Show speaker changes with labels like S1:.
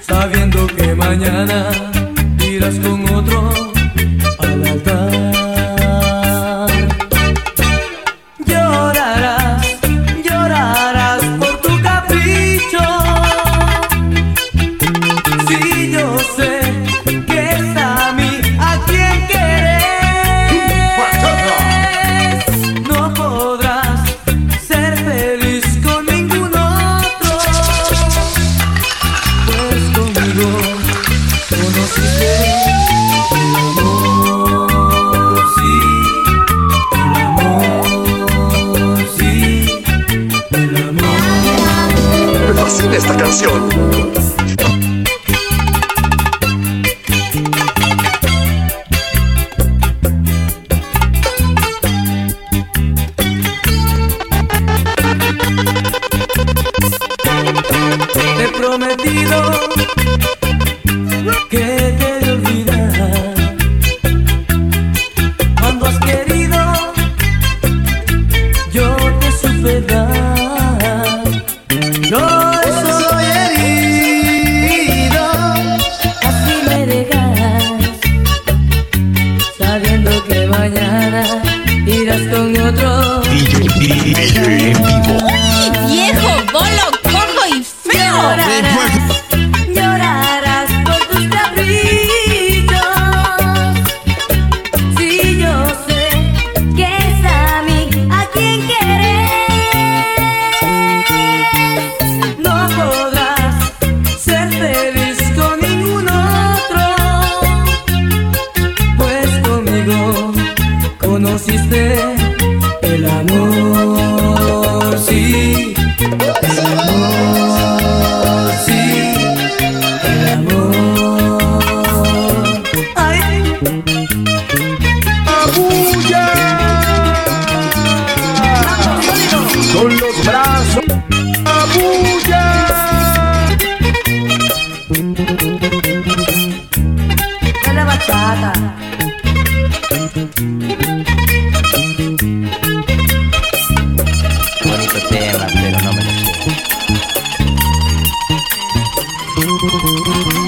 S1: sabiendo que mañana irás con otro.
S2: esta canción.
S1: Música